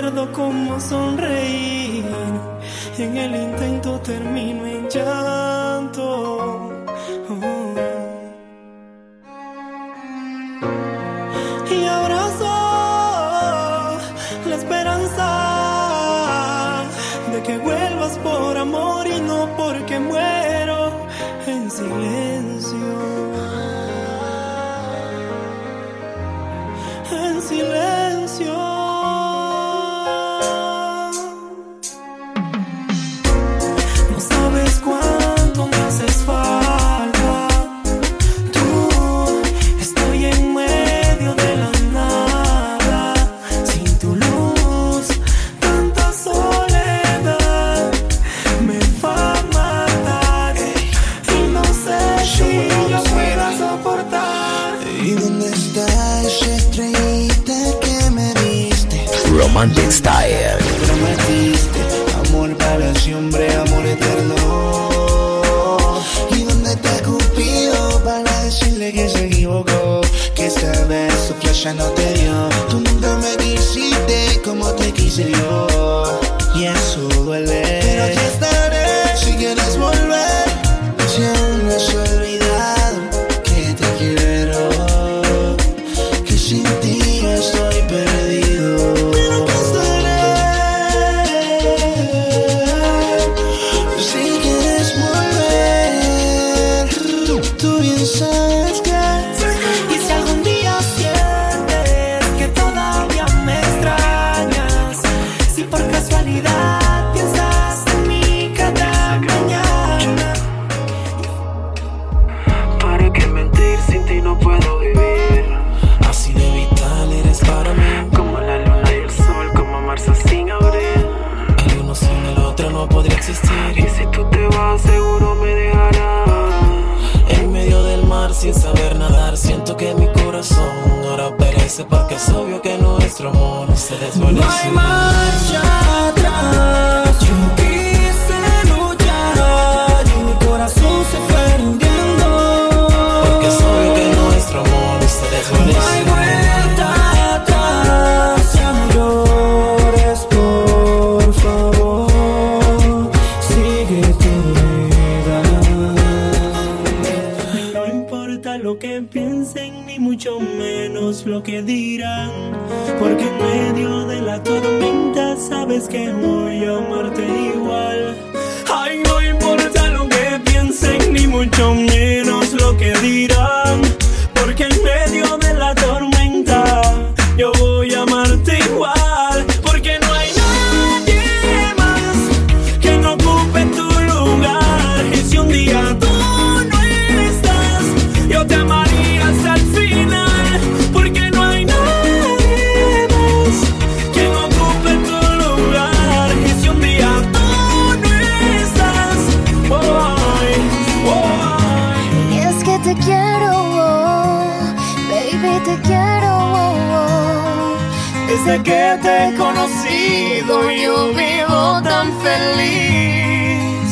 recuerdo cómo sonreír. En el intento termino en llanto. Oh. Y abrazo la esperanza de que vuelvas por amor Desde que te he conocido yo vivo tan feliz.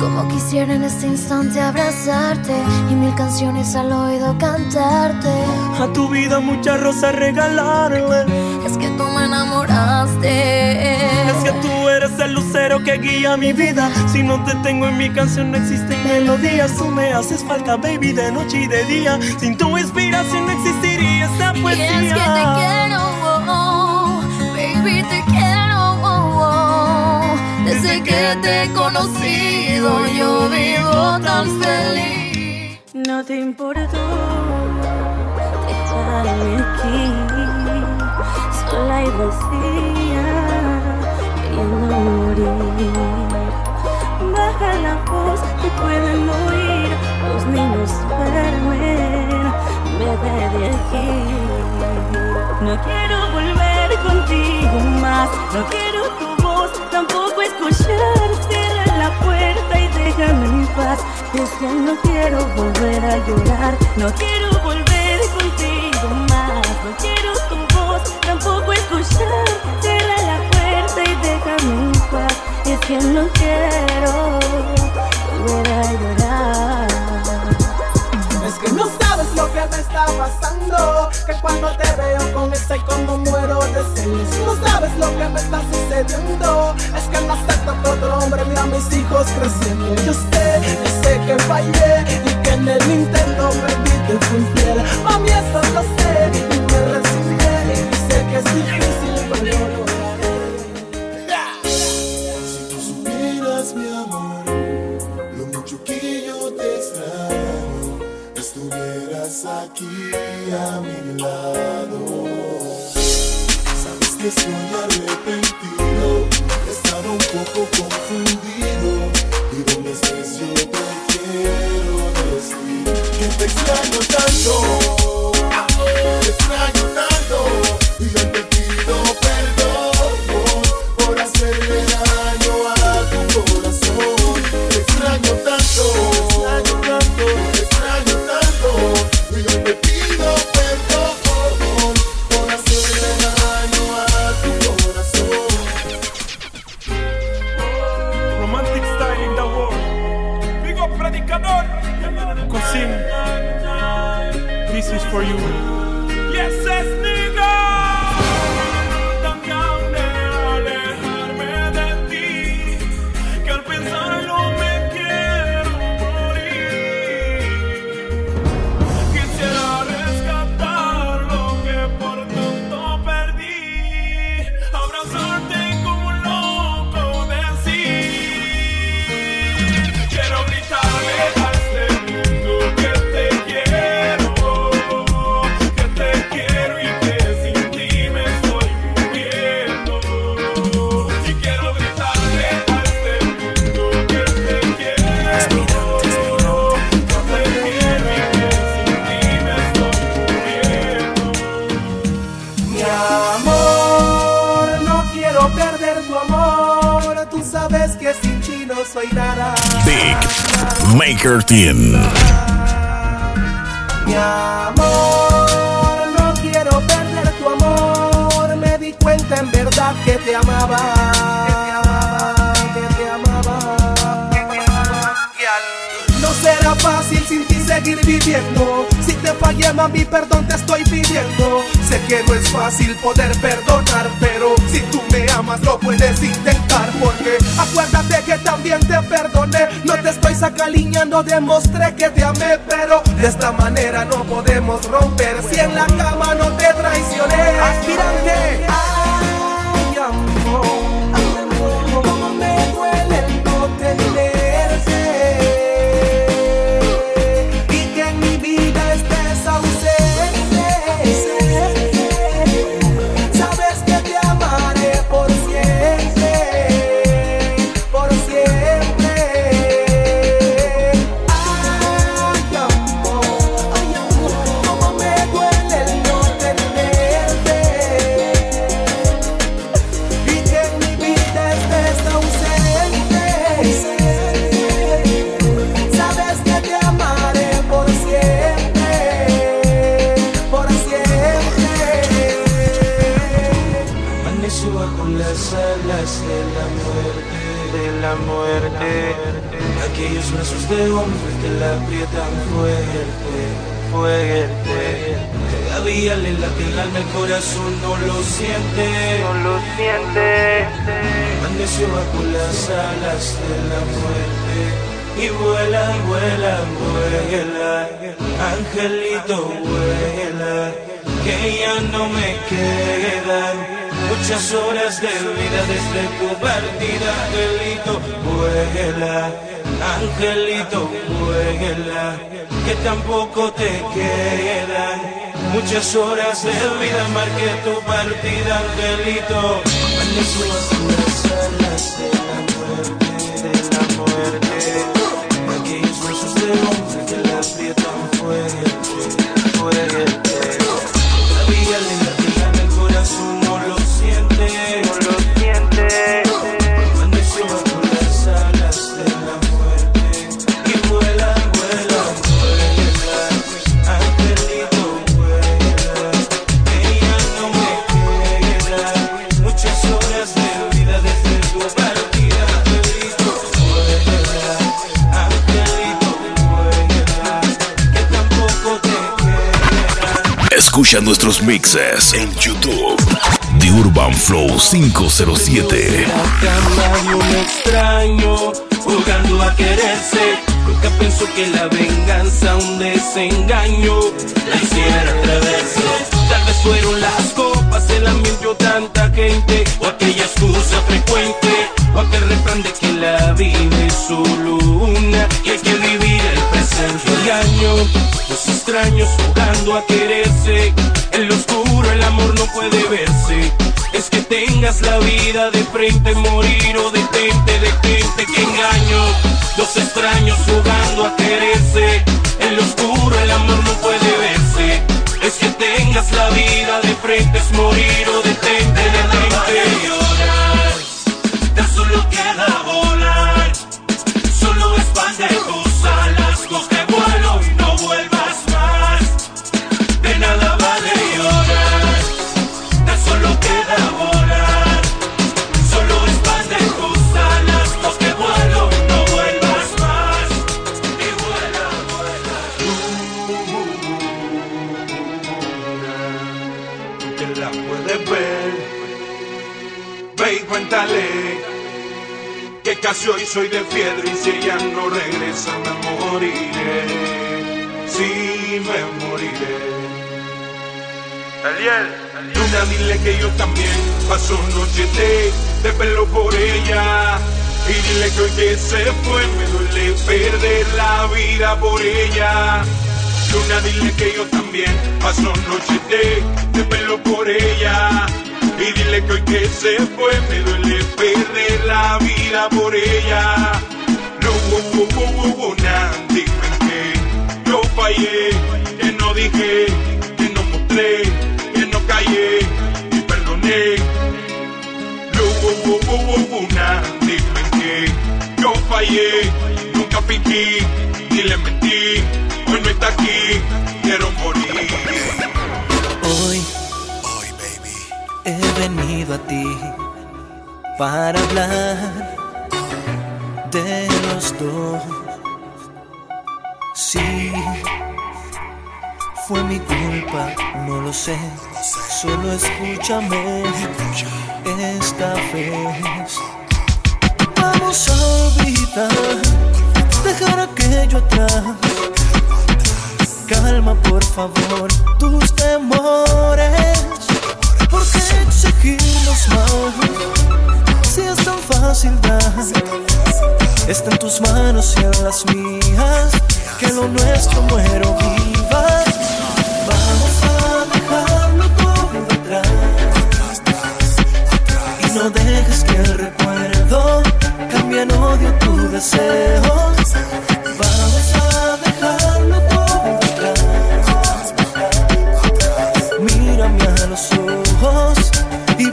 Como quisiera en este instante abrazarte y mil canciones al oído cantarte. A tu vida muchas rosas regalarle. Es que tú me enamoraste. Es que tú eres el lucero que guía mi vida. Si no te tengo en mi canción, no existen melodías. Tú me haces falta, baby, de noche y de día. Sin tu inspiración no existiría esta Y poesía. es que te quiero, que te he conocido, yo vivo tan feliz. No te importó dejarme aquí, sola y vacía, queriendo morir. Baja la voz, te pueden oír, los niños duermen, vete de aquí. No quiero volver contigo más, no quiero tu escuchar, cierra la puerta y déjame en paz. Es que no quiero volver a llorar, no quiero volver contigo más, no quiero tu voz, tampoco escuchar, cierra la puerta y déjame en paz. Es que no quiero volver a llorar. Es que no sabes lo que me está pasando, que cuando te veo sucediendo. Es que no acepto otro hombre, mira a mis hijos creciendo. Yo sé, yo sé que fallé y que en el intento perdí te fui fiel Mami, eso lo sé y me recibí Y sé que es difícil, pero lo Si tú supieras, mi amor, lo mucho que yo te extraño, estuvieras aquí a mi lado. Sabes que estoy arrepentido, extraño Team. Mi amor, no quiero perder tu amor. Me di cuenta en verdad que te amaba. Que te amaba. No será fácil sin ti seguir viviendo. Si te fallé, mami, perdón te estoy pidiendo. Sé que no es fácil poder perdonar, pero si tú me amas, lo puedes intentar. Porque acuérdate que también te perdoné. No te estoy sacaliñando, demostré que te amé, pero de esta manera no podemos romper. Si en la cama no te traicioné, aspirante. Partida, angelito vuela, angelito vuela, que tampoco te quedan muchas horas de vida, marqué tu partida, angelito, amaneció bajo las alas de la muerte, de la muerte, Escucha nuestros mixes en YouTube. The Urban Flow 507. La cama de un extraño jugando a quererse. Nunca pensó que la venganza, un desengaño, la hiciera atreverse. Tal vez fueron las copas, el ambiente o tanta gente, o aquella excusa frecuente, o aquel refrán de que la vida es solo una y hay que vivir presente. Engaño, los extraños jugando a quererse. En lo oscuro el amor no puede verse. Es que tengas la vida de frente, morir o detente, detente, que engaño. Los extraños jugando a quererse. En lo oscuro el amor no puede verse. Es que tengas la vida de frente, es morir o detente. Casi hoy soy de piedra y si ella no regresa me moriré. Sí, me moriré. Eliel, Luna, dile que yo también paso noche de, de pelo por ella. Y dile que hoy que se fue me duele perder la vida por ella. Luna, dile que yo también paso noche de, de pelo por ella. Y dile que hoy que se fue me duele perder la vida por ella. No, uh, nah, dime que yo fallé, que no dije, que no mostré, que no callé y perdoné. No, uh, nah, dime que yo fallé, nunca fingí, ni le mentí. Hoy no está aquí, quiero morir. He venido a ti para hablar de los dos. Sí, fue mi culpa, no lo sé. Solo escúchame esta vez. Vamos a olvidar, dejar aquello atrás. Calma, por favor, tus temores. ¿Por qué exigirnos más? Si es tan fácil dar, está en tus manos y en las mías. Que lo nuestro muero viva. Vamos a dejarlo todo atrás. Y no dejes que el recuerdo cambie en odio tu deseo. Vamos a dejarlo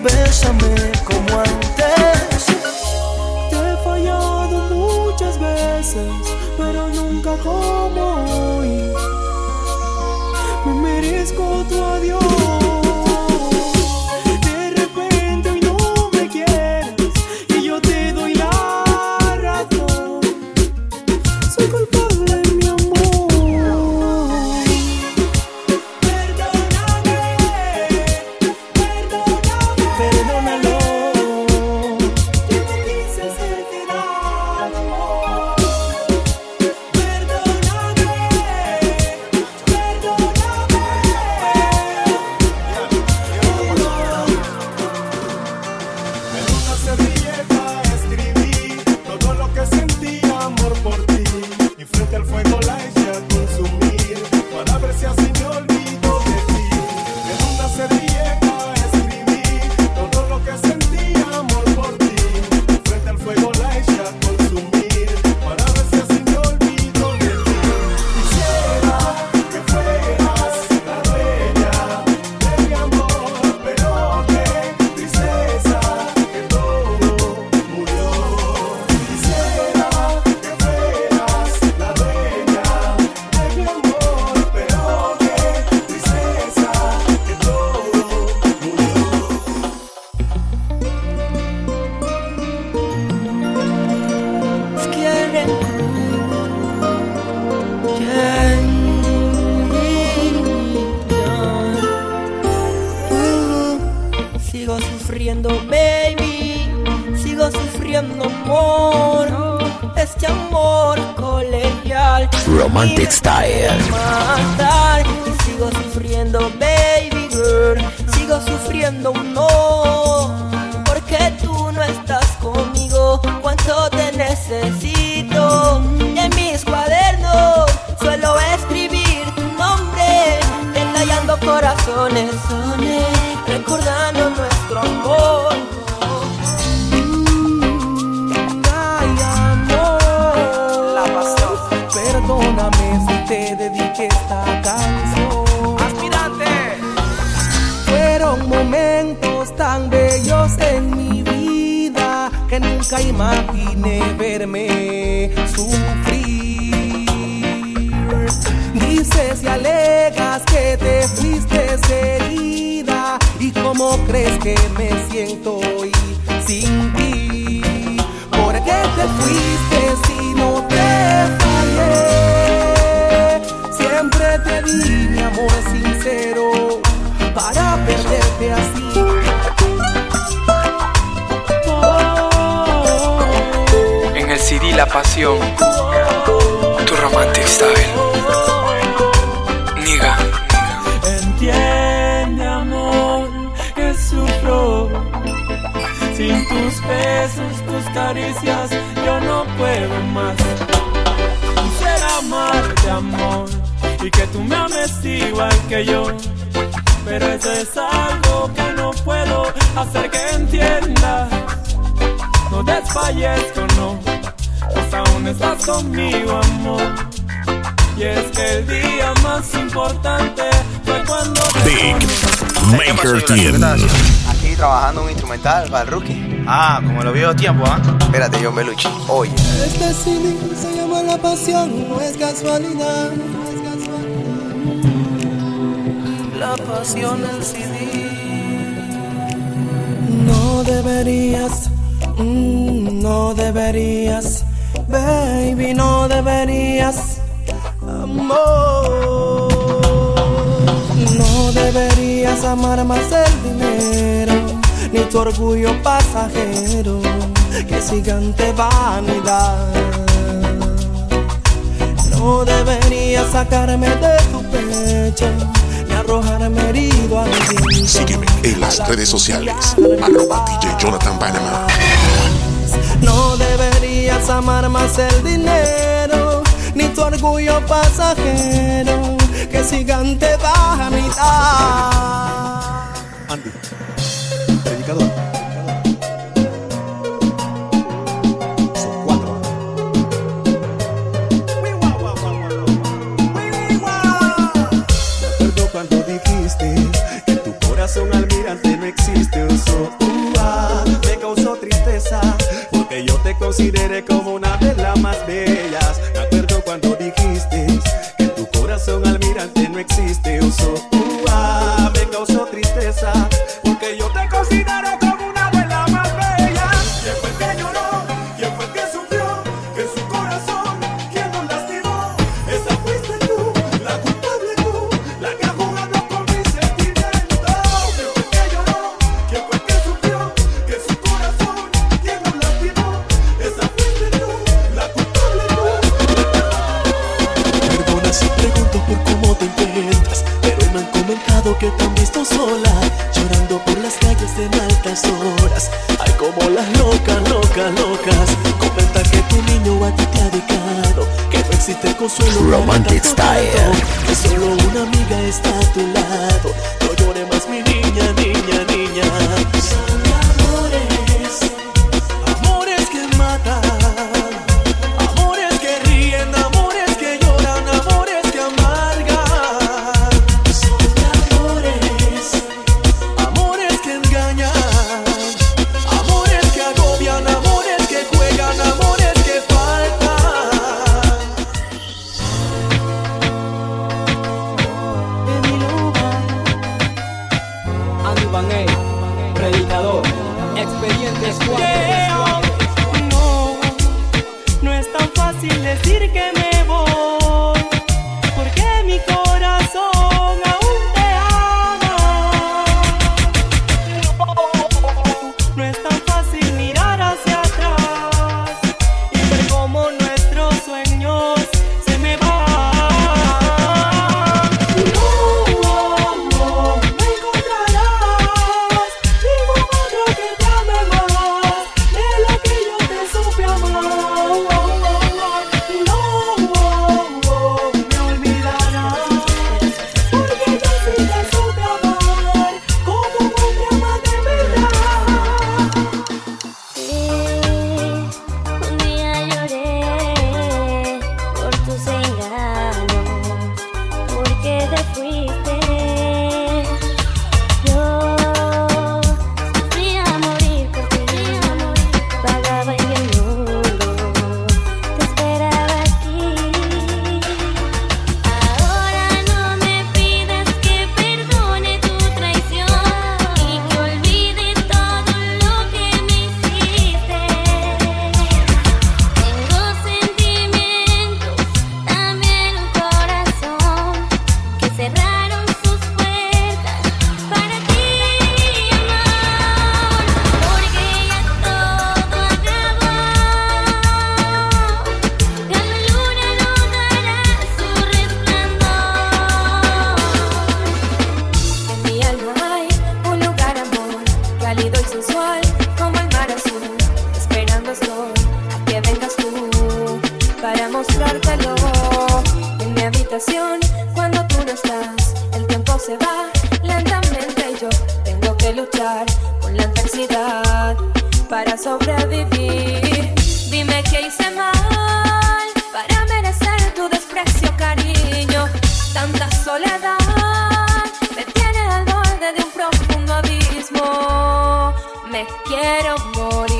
bésame como antes. Te he fallado muchas veces, pero nunca como sufriendo, baby. Sigo sufriendo, amor. Este amor colegial. Romantic Style. Matar. Y sigo sufriendo, baby girl. Sigo sufriendo, no. Porque tú no estás conmigo. Cuánto te necesito. En mis cuadernos suelo escribir tu nombre. Detallando corazones, esta canción. Aspirante. Fueron momentos tan bellos en mi vida que nunca imaginé verme sufrir. Dices y alegas que te fuiste herida y cómo crees que me siento hoy sin La Pasión, tu romantic style. Niga. Entiende, amor, que sufro. Sin tus besos, tus caricias, yo no puedo más. Quisiera amarte, amor, y que tú me ames igual que yo. Pero eso es algo que no puedo hacer que entiendas. No desfallezco, no, estás conmigo, amor. Y es que el día más importante fue cuando Big Maker Team. Aquí trabajando un instrumental para el rookie. Ah, como lo vio tiempo, ¿ah? Espérate, John Belucci. Oye. Este cine se llama La Pasión, no es casualidad. La pasión del CD. No deberías, mm, no deberías, baby, no deberías, amor. No deberías amar más el dinero, ni tu orgullo pasajero, que gigante vanidad. No deberías sacarme de tu pecho, ni arrojarme herido al viento. Sígueme en las redes sociales. Arroba DJ Jonathan Panama. No deberías amar más el dinero, ni tu orgullo pasajero, que gigante vanidad. Andy, predicador. Son cuatro. Me acuerdo cuando dijiste que tu corazón almirante no existe. Uso, consideré como una con la adversidad para sobrevivir. Dime qué hice mal para merecer tu desprecio, cariño. Tanta soledad me tiene al borde de un profundo abismo. Me quiero morir.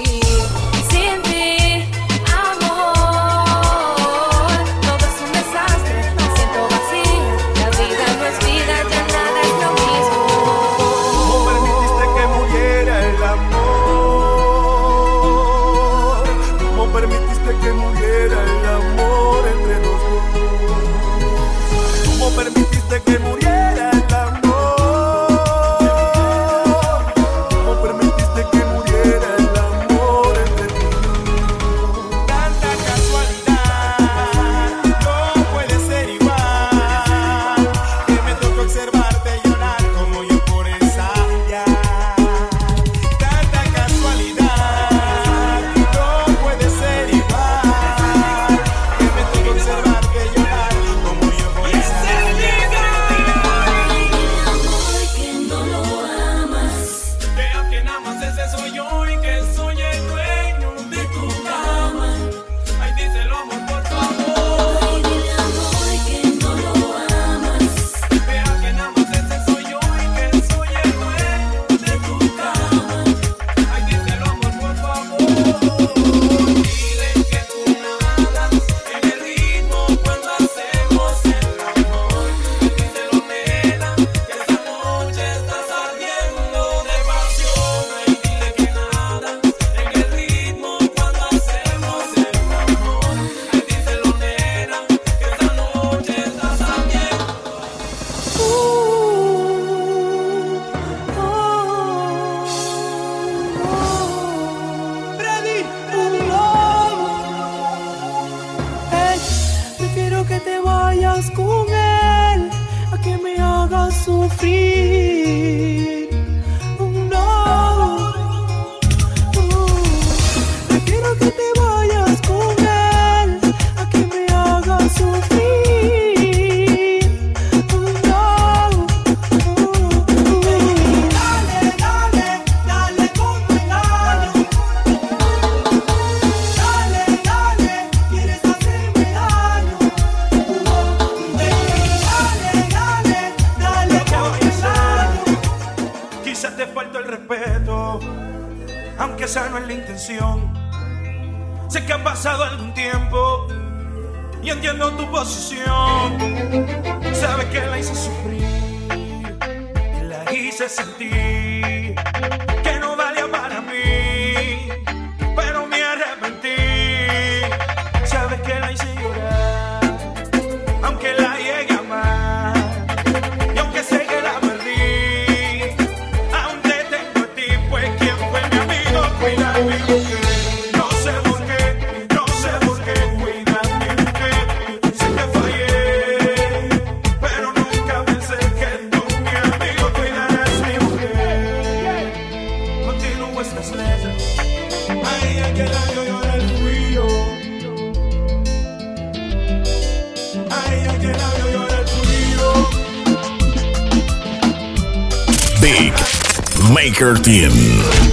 13.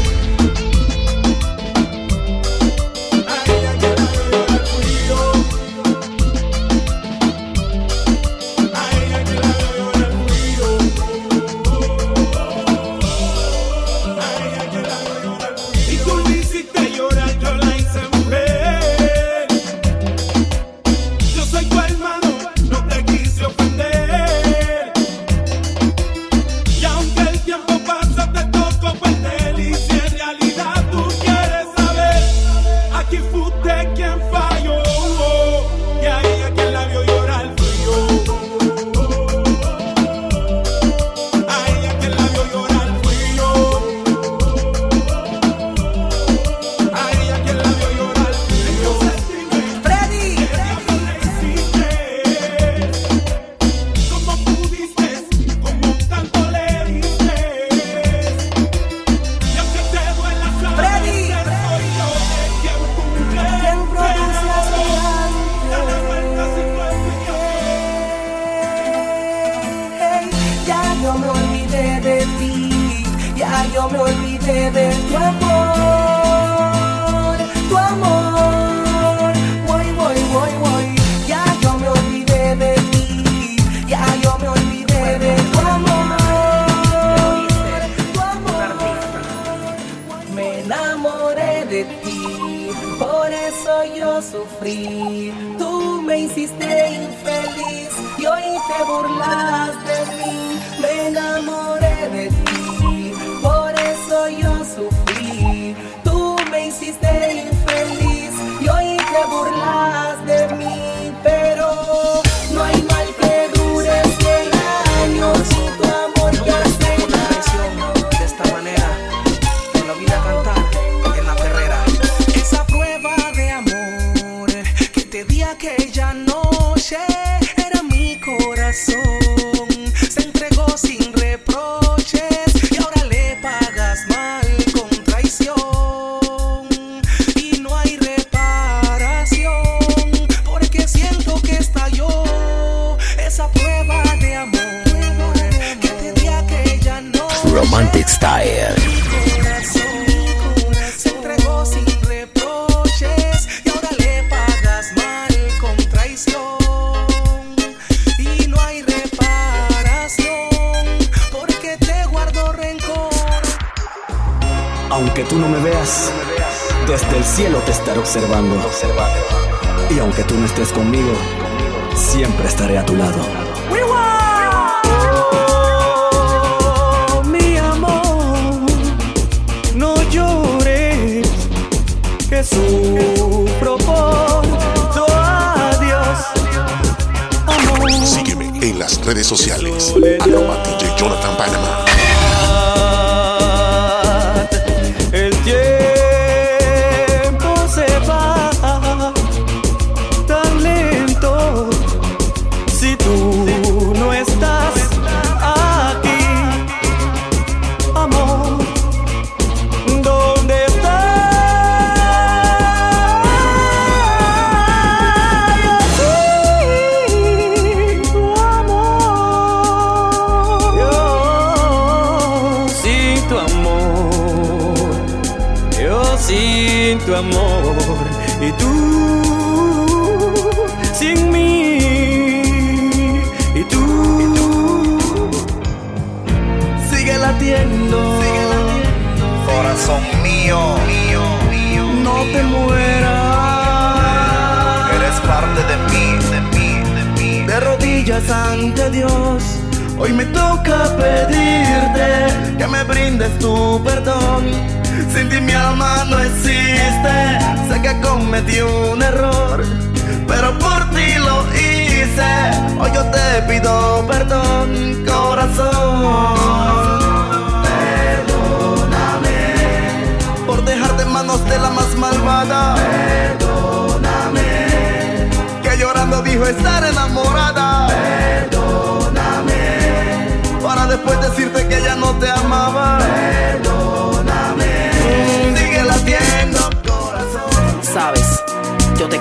sociales. Aromatic.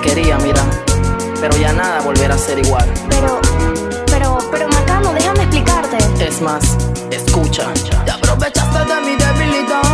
quería, mira. Pero ya nada volverá a ser igual. Pero, pero, pero Macano, déjame explicarte. Es más, escucha. Te aprovechaste de mi debilidad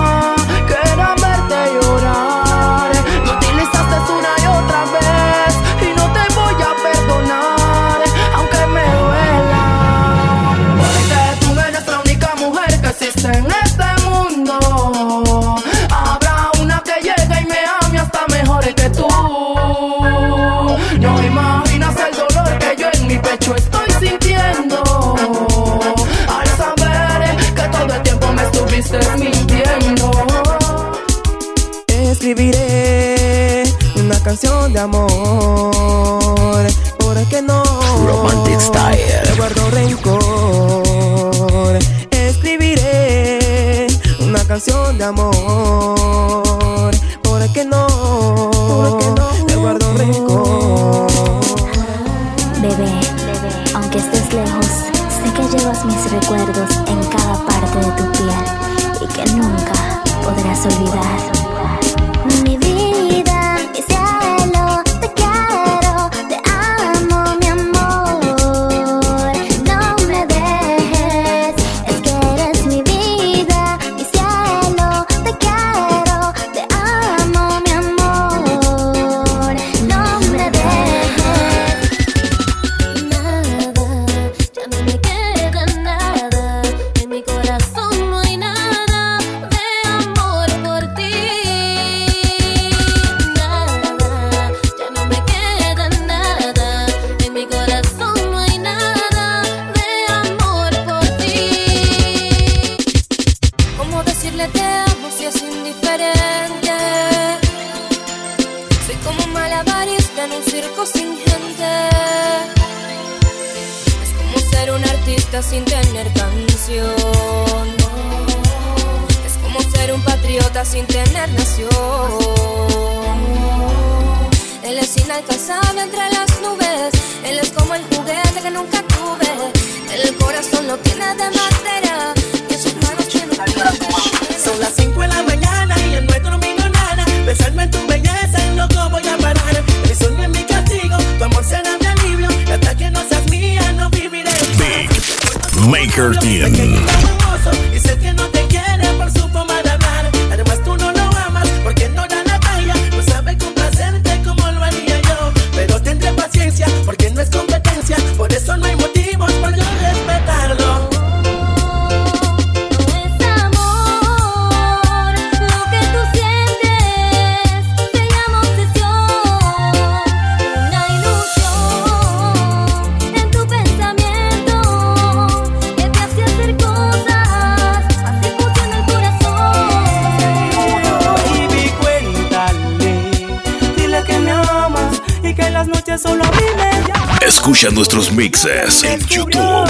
en YouTube.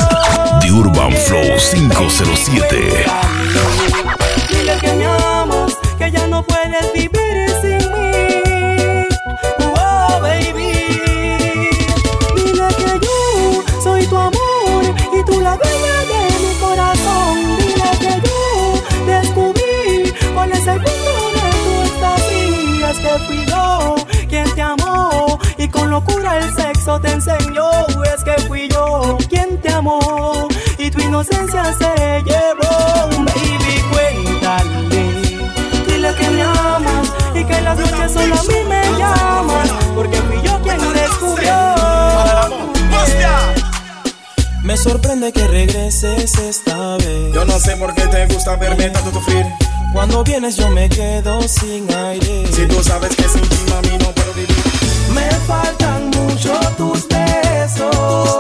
The Urban Flow 507. Locura el sexo te enseñó. Es que fui yo quien te amó y tu inocencia se llevó. Baby, cuéntale. Dile que me amas y que en las noches solo a mí me llamas. Porque fui yo quien descubrió. Me sorprende que regreses esta vez. Yo no sé por qué te gusta verme tanto sufrir. Cuando vienes yo me quedo sin aire. Si tú sabes que sin ti, mami, no puedo vivir. Me faltan mucho tus besos.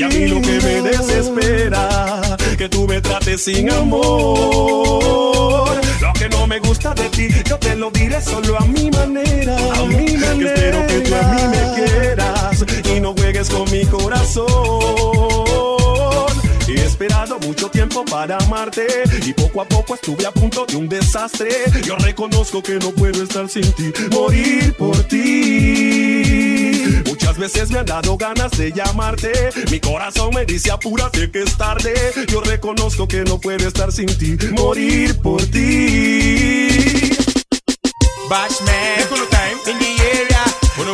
Que a mí lo que me desespera, que tú me trates sin amor. Lo que no me gusta de ti, yo te lo diré solo a mi manera. A mi manera. Que espero que tú a mí me quieras y no juegues con mi corazón. He esperado mucho tiempo para amarte y poco a poco estuve a punto de un desastre. Yo reconozco que no puedo estar sin ti, morir por ti. Muchas veces me han dado ganas de llamarte. Mi corazón me dice apúrate que es tarde. Yo reconozco que no puedo estar sin ti, morir por ti. Bashman, in the area.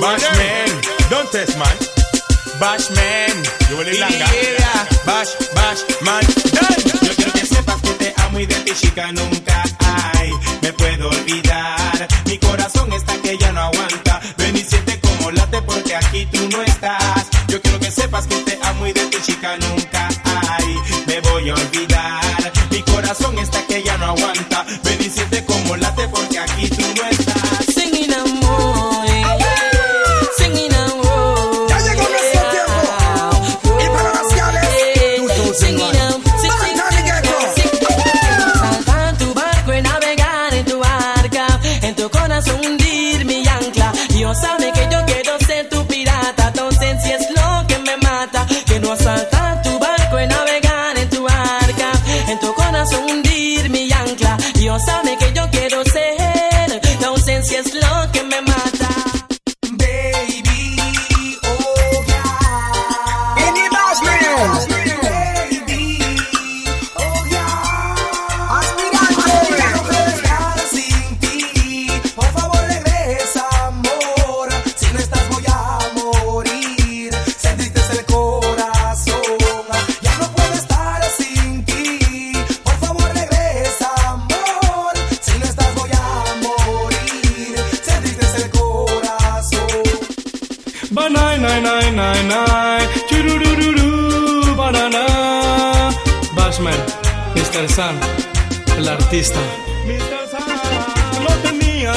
Bashman, don't test man. Bashman, in the area. Bash, bash, man, done. Yo quiero que sepas que te amo y de ti chica nunca hay. Me puedo olvidar. y tú no estás. Yo quiero que sepas que te amo y de tu chica nunca hay. Me voy a olvidar.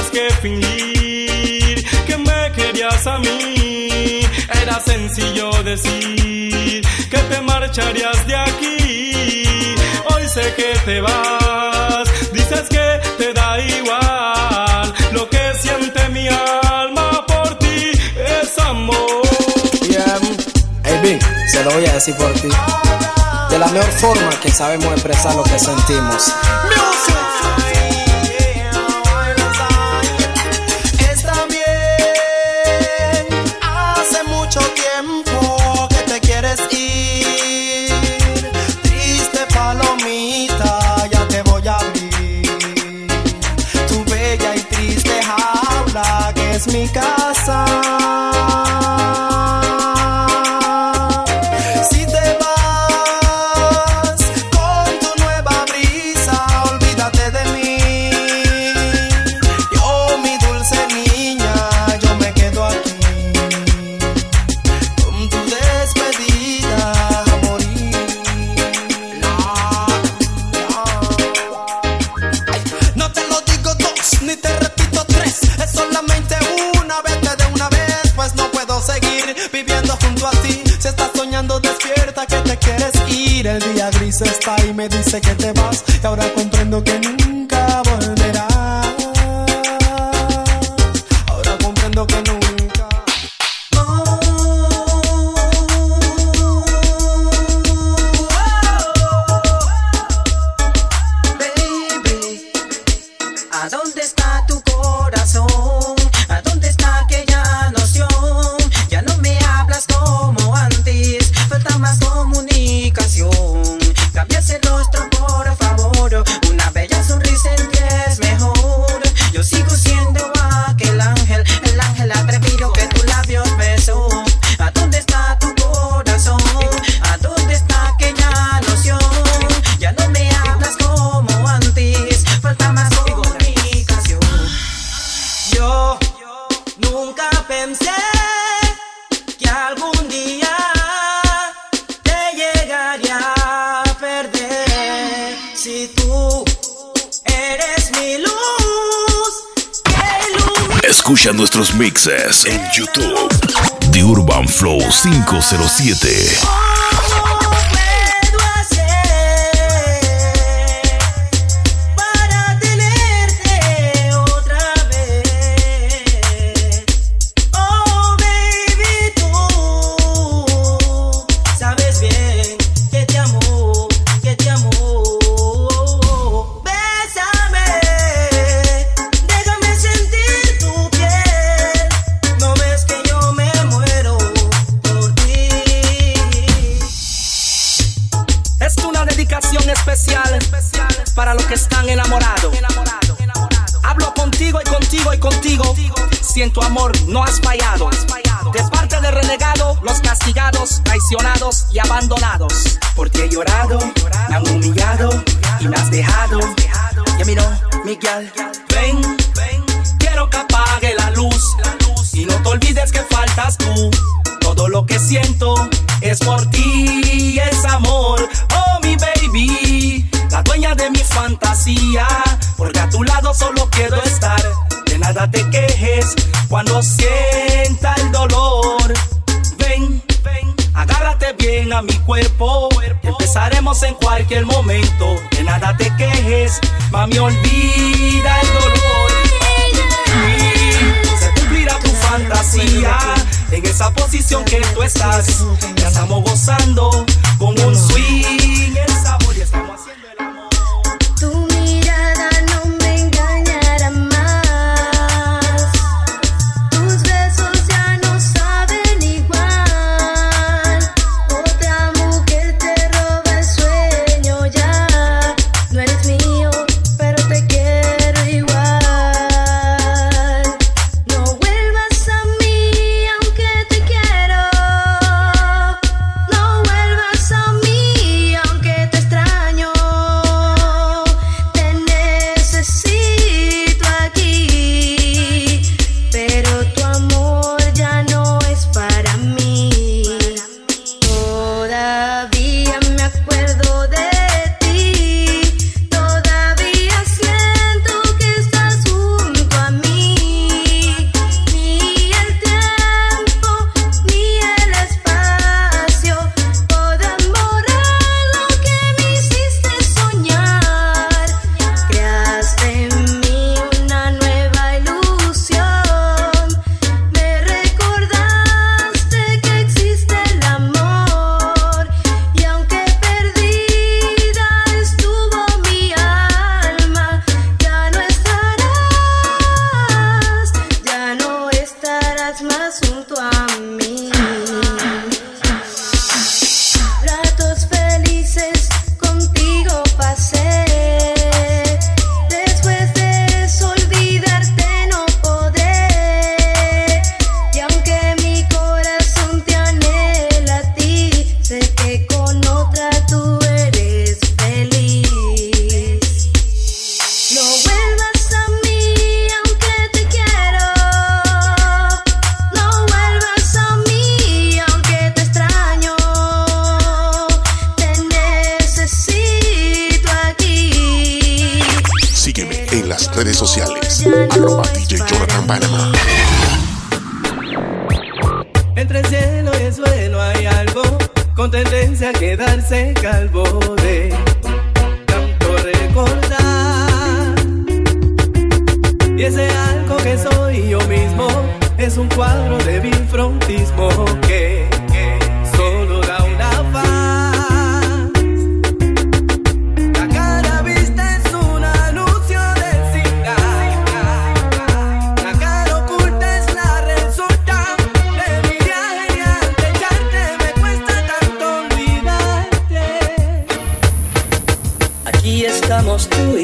que fingir que me querías a mí. Era sencillo decir que te marcharías de aquí. Hoy sé que te vas, dices que te da igual lo que siente mi alma por ti es amor. Yeah. Hey, se lo voy a decir por ti. De la mejor forma que sabemos expresar lo que sentimos. Music. sé que te vas y ahora YouTube. The Urban Flow 507. Porque he llorado, me han humillado y me has dejado. Ya miró, Miguel, ven, quiero que apague la luz. Y no te olvides que faltas tú. Todo lo que siento es por ti, es amor. Oh, mi baby, la dueña de mi fantasía. Porque a tu lado solo quiero estar. De nada te quejes cuando sienta el dolor. Ven a mi cuerpo. Empezaremos en cualquier momento. De nada te quejes, mami, olvida el dolor. Se cumplirá tu fantasía en esa posición que tú estás. Ya estamos gozando con un swing. El sabor y estamos haciendo. tú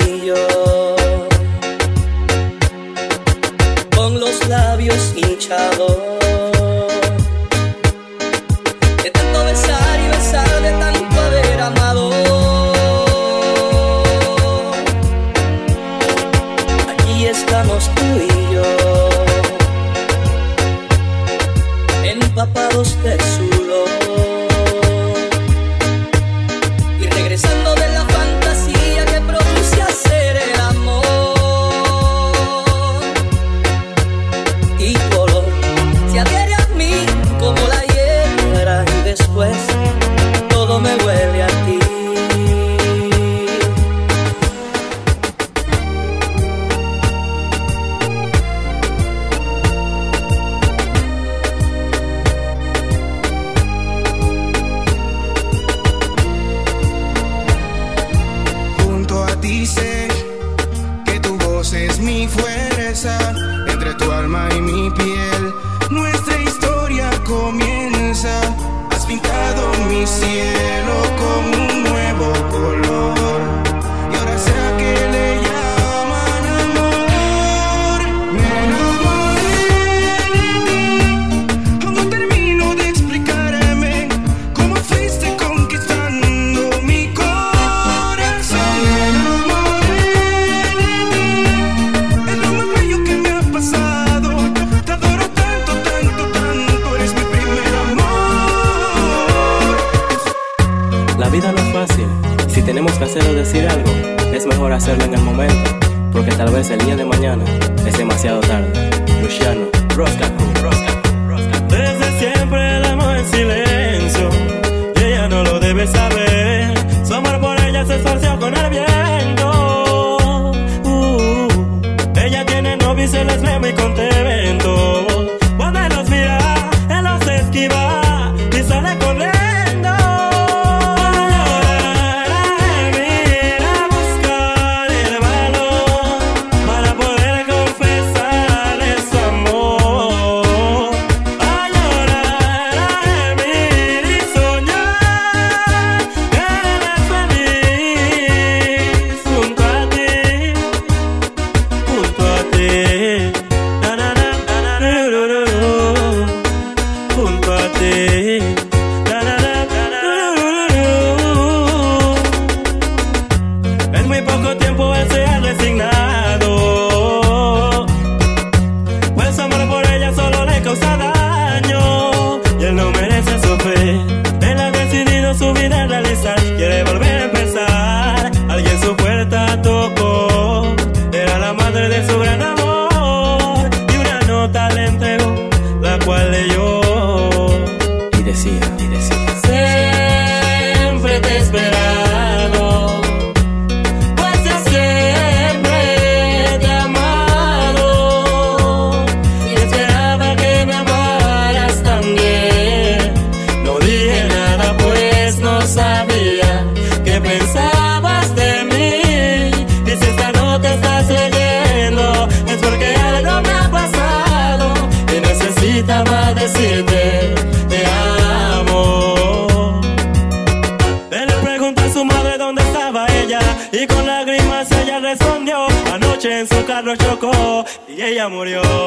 murió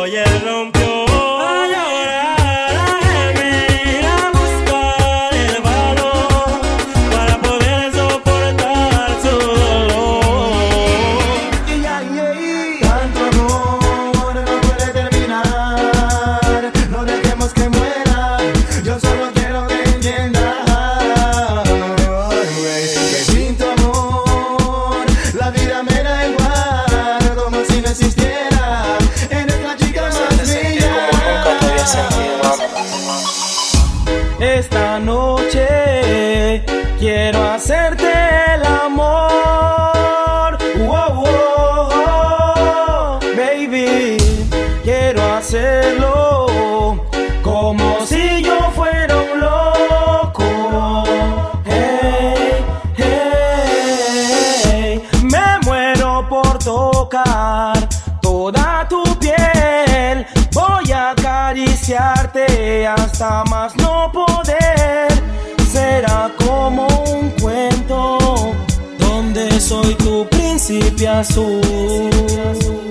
princípio azul.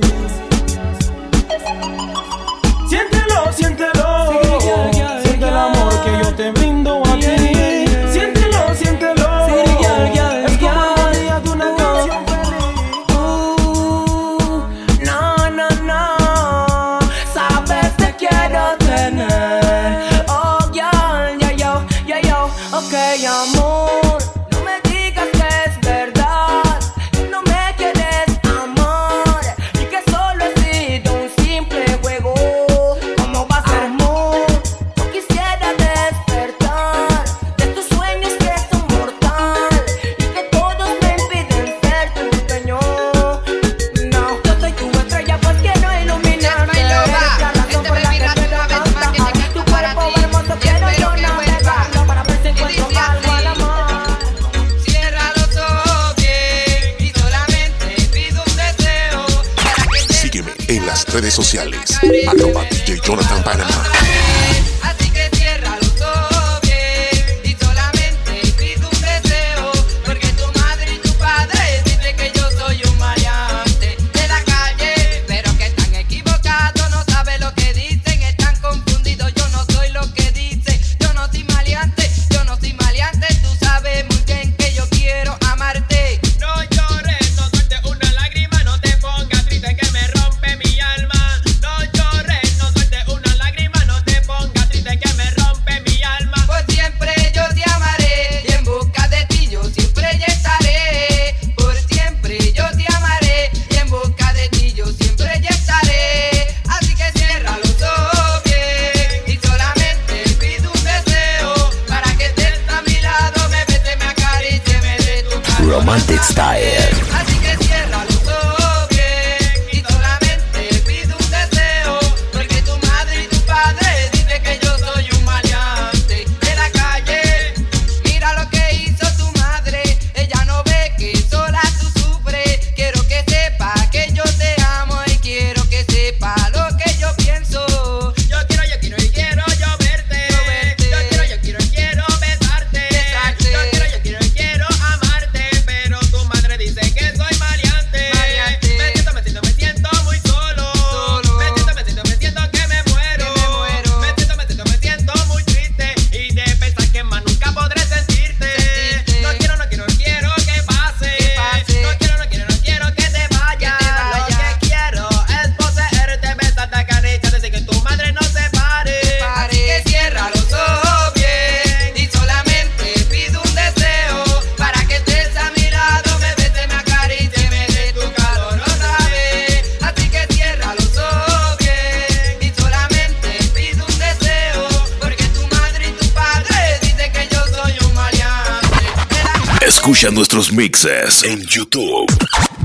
YouTube.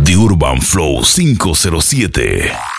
The Urban Flow 507.